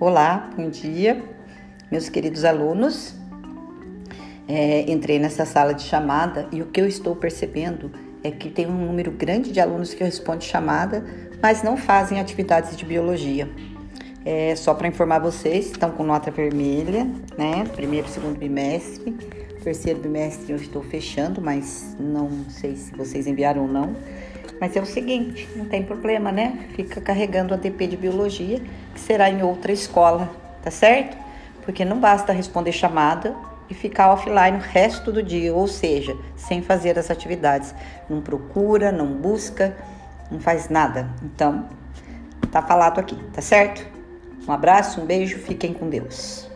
Olá, bom dia, meus queridos alunos. É, entrei nessa sala de chamada e o que eu estou percebendo é que tem um número grande de alunos que respondem chamada, mas não fazem atividades de biologia. É, só para informar vocês, estão com nota vermelha, né? Primeiro e segundo bimestre. Terceiro bimestre eu estou fechando, mas não sei se vocês enviaram ou não. Mas é o seguinte, não tem problema, né? Fica carregando a DP de biologia, que será em outra escola, tá certo? Porque não basta responder chamada e ficar offline o resto do dia, ou seja, sem fazer as atividades. Não procura, não busca, não faz nada. Então, tá falado aqui, tá certo? Um abraço, um beijo, fiquem com Deus.